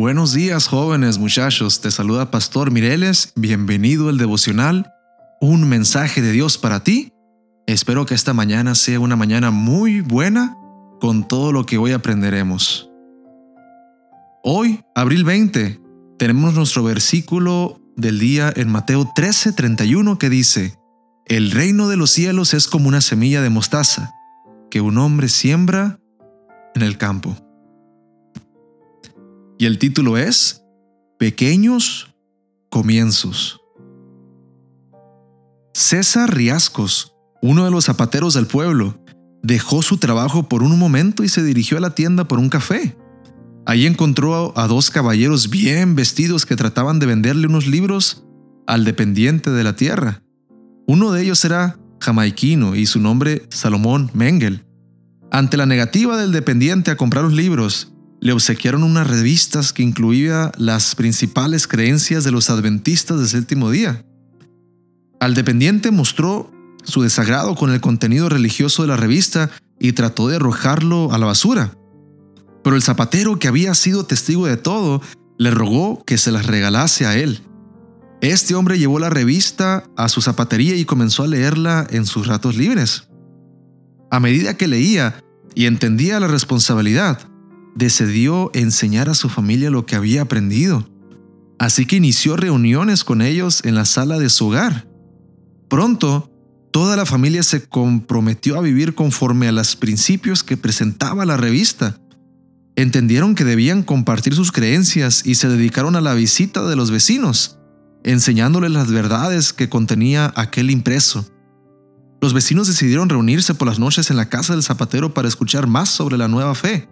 Buenos días jóvenes muchachos, te saluda Pastor Mireles, bienvenido al devocional, un mensaje de Dios para ti. Espero que esta mañana sea una mañana muy buena con todo lo que hoy aprenderemos. Hoy, abril 20, tenemos nuestro versículo del día en Mateo 13:31 que dice, El reino de los cielos es como una semilla de mostaza que un hombre siembra en el campo. Y el título es Pequeños Comienzos. César Riascos, uno de los zapateros del pueblo, dejó su trabajo por un momento y se dirigió a la tienda por un café. Allí encontró a dos caballeros bien vestidos que trataban de venderle unos libros al dependiente de la tierra. Uno de ellos era jamaiquino y su nombre Salomón Mengel. Ante la negativa del dependiente a comprar los libros, le obsequiaron unas revistas que incluía las principales creencias de los adventistas del séptimo día. Al dependiente mostró su desagrado con el contenido religioso de la revista y trató de arrojarlo a la basura. Pero el zapatero, que había sido testigo de todo, le rogó que se las regalase a él. Este hombre llevó la revista a su zapatería y comenzó a leerla en sus ratos libres. A medida que leía y entendía la responsabilidad, decidió enseñar a su familia lo que había aprendido. Así que inició reuniones con ellos en la sala de su hogar. Pronto, toda la familia se comprometió a vivir conforme a los principios que presentaba la revista. Entendieron que debían compartir sus creencias y se dedicaron a la visita de los vecinos, enseñándoles las verdades que contenía aquel impreso. Los vecinos decidieron reunirse por las noches en la casa del zapatero para escuchar más sobre la nueva fe.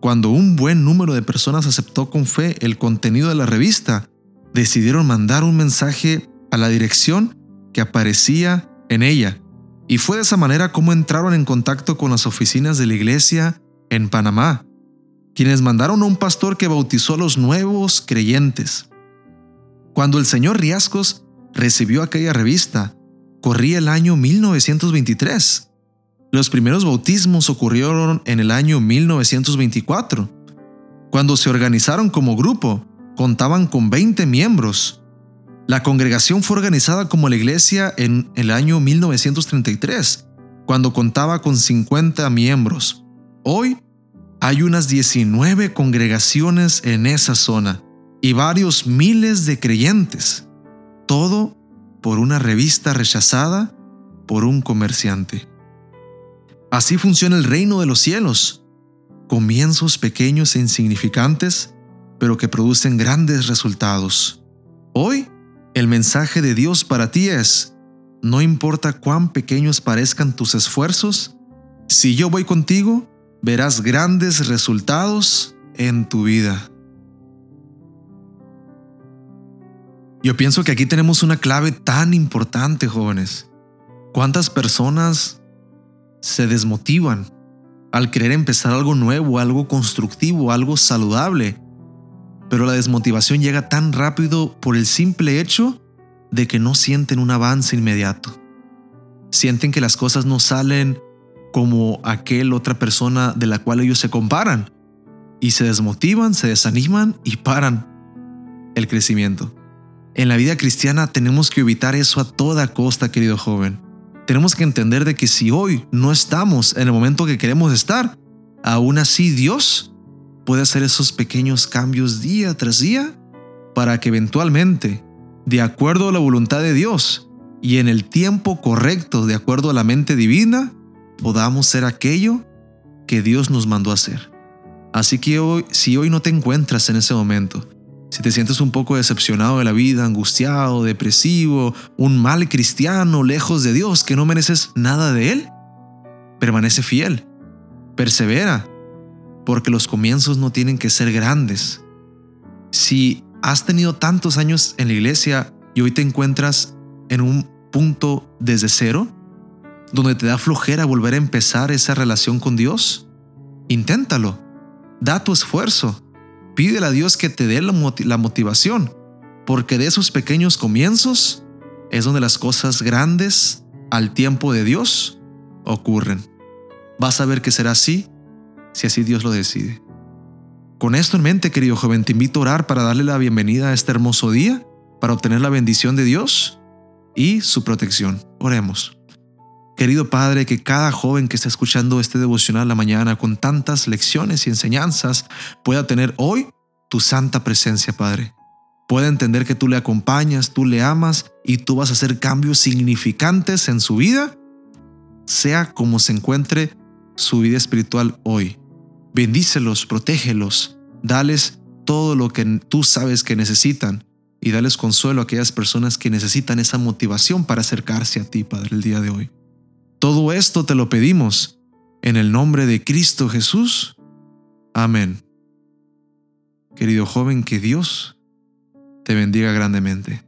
Cuando un buen número de personas aceptó con fe el contenido de la revista, decidieron mandar un mensaje a la dirección que aparecía en ella. Y fue de esa manera como entraron en contacto con las oficinas de la iglesia en Panamá, quienes mandaron a un pastor que bautizó a los nuevos creyentes. Cuando el señor Riascos recibió aquella revista, corría el año 1923 los primeros bautismos ocurrieron en el año 1924. Cuando se organizaron como grupo, contaban con 20 miembros. La congregación fue organizada como la iglesia en el año 1933, cuando contaba con 50 miembros. Hoy hay unas 19 congregaciones en esa zona y varios miles de creyentes. Todo por una revista rechazada por un comerciante. Así funciona el reino de los cielos. Comienzos pequeños e insignificantes, pero que producen grandes resultados. Hoy, el mensaje de Dios para ti es, no importa cuán pequeños parezcan tus esfuerzos, si yo voy contigo, verás grandes resultados en tu vida. Yo pienso que aquí tenemos una clave tan importante, jóvenes. ¿Cuántas personas se desmotivan al querer empezar algo nuevo, algo constructivo, algo saludable. Pero la desmotivación llega tan rápido por el simple hecho de que no sienten un avance inmediato. Sienten que las cosas no salen como aquel otra persona de la cual ellos se comparan. Y se desmotivan, se desaniman y paran el crecimiento. En la vida cristiana tenemos que evitar eso a toda costa, querido joven tenemos que entender de que si hoy no estamos en el momento que queremos estar, aún así Dios puede hacer esos pequeños cambios día tras día para que eventualmente, de acuerdo a la voluntad de Dios y en el tiempo correcto, de acuerdo a la mente divina, podamos ser aquello que Dios nos mandó a hacer. Así que hoy, si hoy no te encuentras en ese momento, si te sientes un poco decepcionado de la vida, angustiado, depresivo, un mal cristiano, lejos de Dios, que no mereces nada de Él, permanece fiel, persevera, porque los comienzos no tienen que ser grandes. Si has tenido tantos años en la iglesia y hoy te encuentras en un punto desde cero, donde te da flojera volver a empezar esa relación con Dios, inténtalo, da tu esfuerzo Pídele a Dios que te dé la, motivación, porque de esos pequeños comienzos es donde las cosas grandes al tiempo de Dios ocurren. Vas a ver que será así si así Dios lo decide. Con esto en mente, querido joven, te invito a orar para darle la bienvenida a este hermoso día, para obtener la bendición de Dios y su protección. Oremos. Querido Padre, que cada joven que está escuchando este devocional la mañana con tantas lecciones y enseñanzas pueda tener hoy tu santa presencia, Padre. Pueda entender que tú le acompañas, tú le amas y tú vas a hacer cambios significantes en su vida, sea como se encuentre su vida espiritual hoy. Bendícelos, protégelos, dales todo lo que tú sabes que necesitan y dales consuelo a aquellas personas que necesitan esa motivación para acercarse a ti, Padre, el día de hoy. Todo esto te lo pedimos en el nombre de Cristo Jesús. Amén. Querido joven, que Dios te bendiga grandemente.